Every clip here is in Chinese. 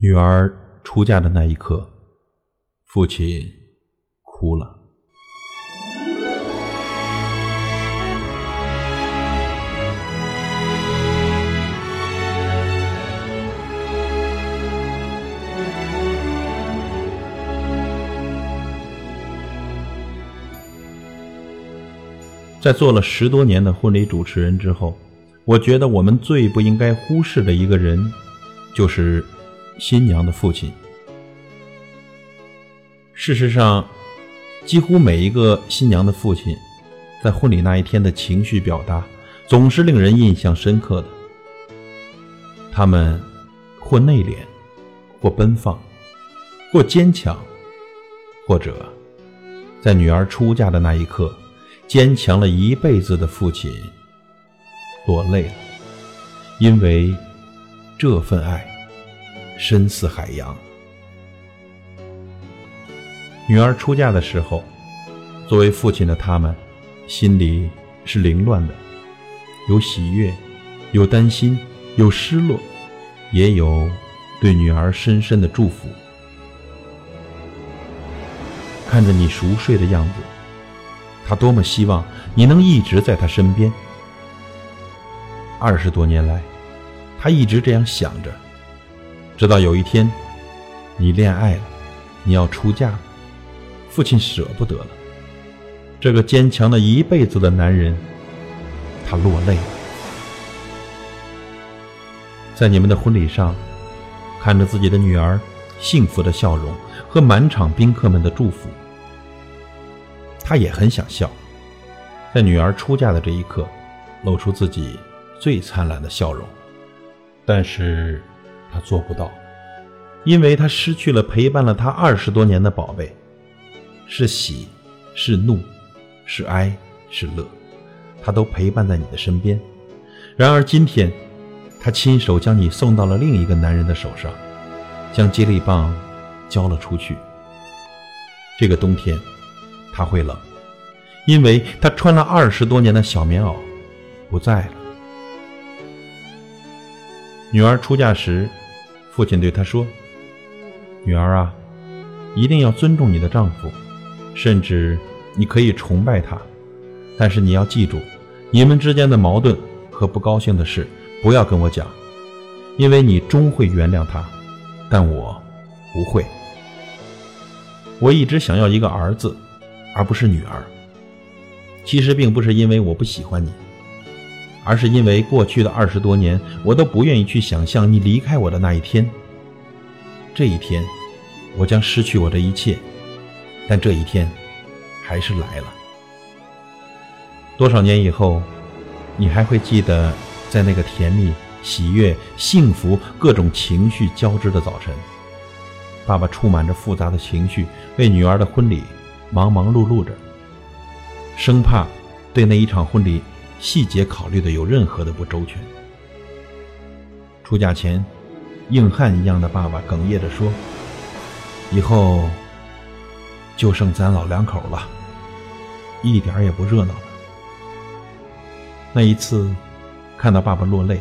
女儿出嫁的那一刻，父亲哭了。在做了十多年的婚礼主持人之后，我觉得我们最不应该忽视的一个人，就是新娘的父亲。事实上，几乎每一个新娘的父亲，在婚礼那一天的情绪表达，总是令人印象深刻的。他们或内敛，或奔放，或坚强，或者在女儿出嫁的那一刻。坚强了一辈子的父亲落泪了，因为这份爱深似海洋。女儿出嫁的时候，作为父亲的他们心里是凌乱的，有喜悦，有担心，有失落，也有对女儿深深的祝福。看着你熟睡的样子。他多么希望你能一直在他身边。二十多年来，他一直这样想着，直到有一天，你恋爱了，你要出嫁了，父亲舍不得了。这个坚强了一辈子的男人，他落泪了。在你们的婚礼上，看着自己的女儿幸福的笑容和满场宾客们的祝福。他也很想笑，在女儿出嫁的这一刻，露出自己最灿烂的笑容，但是他做不到，因为他失去了陪伴了他二十多年的宝贝，是喜，是怒，是哀，是乐，他都陪伴在你的身边。然而今天，他亲手将你送到了另一个男人的手上，将接力棒交了出去。这个冬天。他会冷，因为他穿了二十多年的小棉袄不在了。女儿出嫁时，父亲对她说：“女儿啊，一定要尊重你的丈夫，甚至你可以崇拜他，但是你要记住，你们之间的矛盾和不高兴的事不要跟我讲，因为你终会原谅他，但我不会。我一直想要一个儿子。”而不是女儿。其实并不是因为我不喜欢你，而是因为过去的二十多年，我都不愿意去想象你离开我的那一天。这一天，我将失去我的一切，但这一天，还是来了。多少年以后，你还会记得，在那个甜蜜、喜悦、幸福、各种情绪交织的早晨，爸爸充满着复杂的情绪，为女儿的婚礼。忙忙碌碌着，生怕对那一场婚礼细节考虑的有任何的不周全。出嫁前，硬汉一样的爸爸哽咽着说：“以后就剩咱老两口了，一点也不热闹了。”那一次，看到爸爸落泪，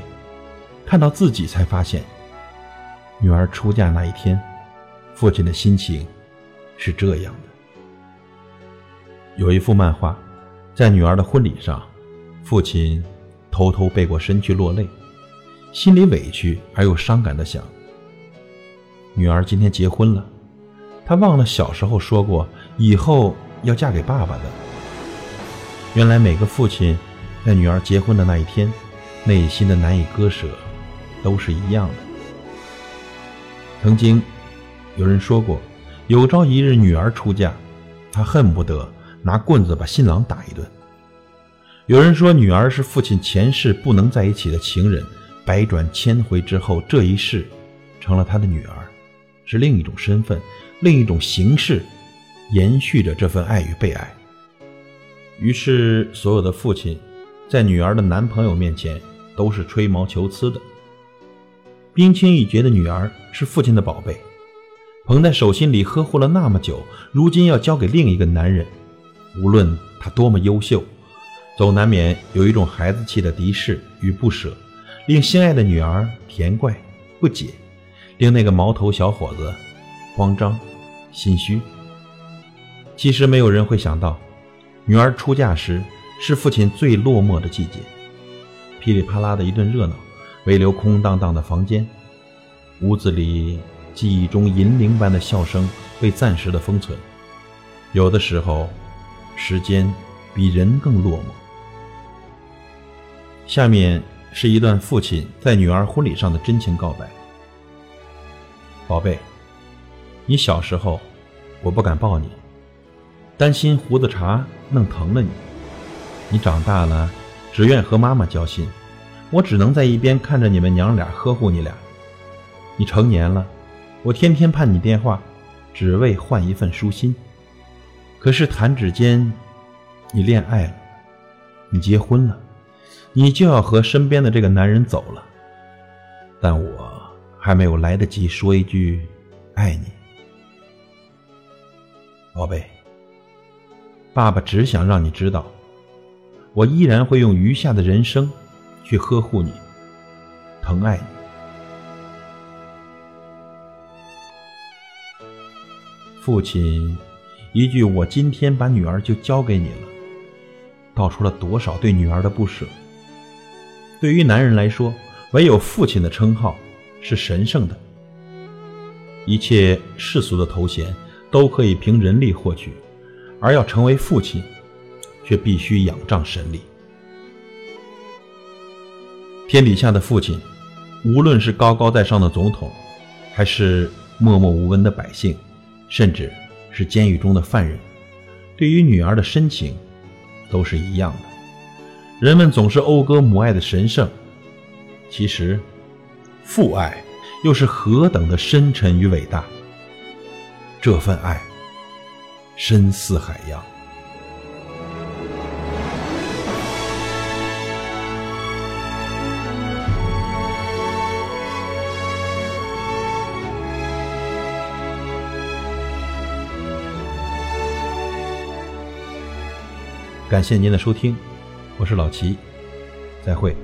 看到自己，才发现，女儿出嫁那一天，父亲的心情是这样的。有一幅漫画，在女儿的婚礼上，父亲偷偷背过身去落泪，心里委屈而又伤感的想：女儿今天结婚了，他忘了小时候说过以后要嫁给爸爸的。原来每个父亲在女儿结婚的那一天，内心的难以割舍，都是一样的。曾经有人说过，有朝一日女儿出嫁，他恨不得。拿棍子把新郎打一顿。有人说，女儿是父亲前世不能在一起的情人，百转千回之后，这一世成了他的女儿，是另一种身份，另一种形式，延续着这份爱与被爱。于是，所有的父亲在女儿的男朋友面前都是吹毛求疵的。冰清玉洁的女儿是父亲的宝贝，捧在手心里呵护了那么久，如今要交给另一个男人。无论他多么优秀，总难免有一种孩子气的敌视与不舍，令心爱的女儿甜怪不解，令那个毛头小伙子慌张、心虚。其实没有人会想到，女儿出嫁时是父亲最落寞的季节。噼里啪啦的一顿热闹，唯留空荡荡的房间。屋子里记忆中银铃般的笑声被暂时的封存。有的时候，时间比人更落寞。下面是一段父亲在女儿婚礼上的真情告白：“宝贝，你小时候，我不敢抱你，担心胡子茬弄疼了你。你长大了，只愿和妈妈交心，我只能在一边看着你们娘俩呵护你俩。你成年了，我天天盼你电话，只为换一份舒心。可是弹指间，你恋爱了，你结婚了。”你就要和身边的这个男人走了，但我还没有来得及说一句“爱你”，宝贝。爸爸只想让你知道，我依然会用余下的人生去呵护你，疼爱你。父亲一句“我今天把女儿就交给你了”，道出了多少对女儿的不舍。对于男人来说，唯有父亲的称号是神圣的，一切世俗的头衔都可以凭人力获取，而要成为父亲，却必须仰仗神力。天底下的父亲，无论是高高在上的总统，还是默默无闻的百姓，甚至是监狱中的犯人，对于女儿的深情，都是一样的。人们总是讴歌母爱的神圣，其实，父爱又是何等的深沉与伟大。这份爱，深似海洋。感谢您的收听。我是老齐，再会。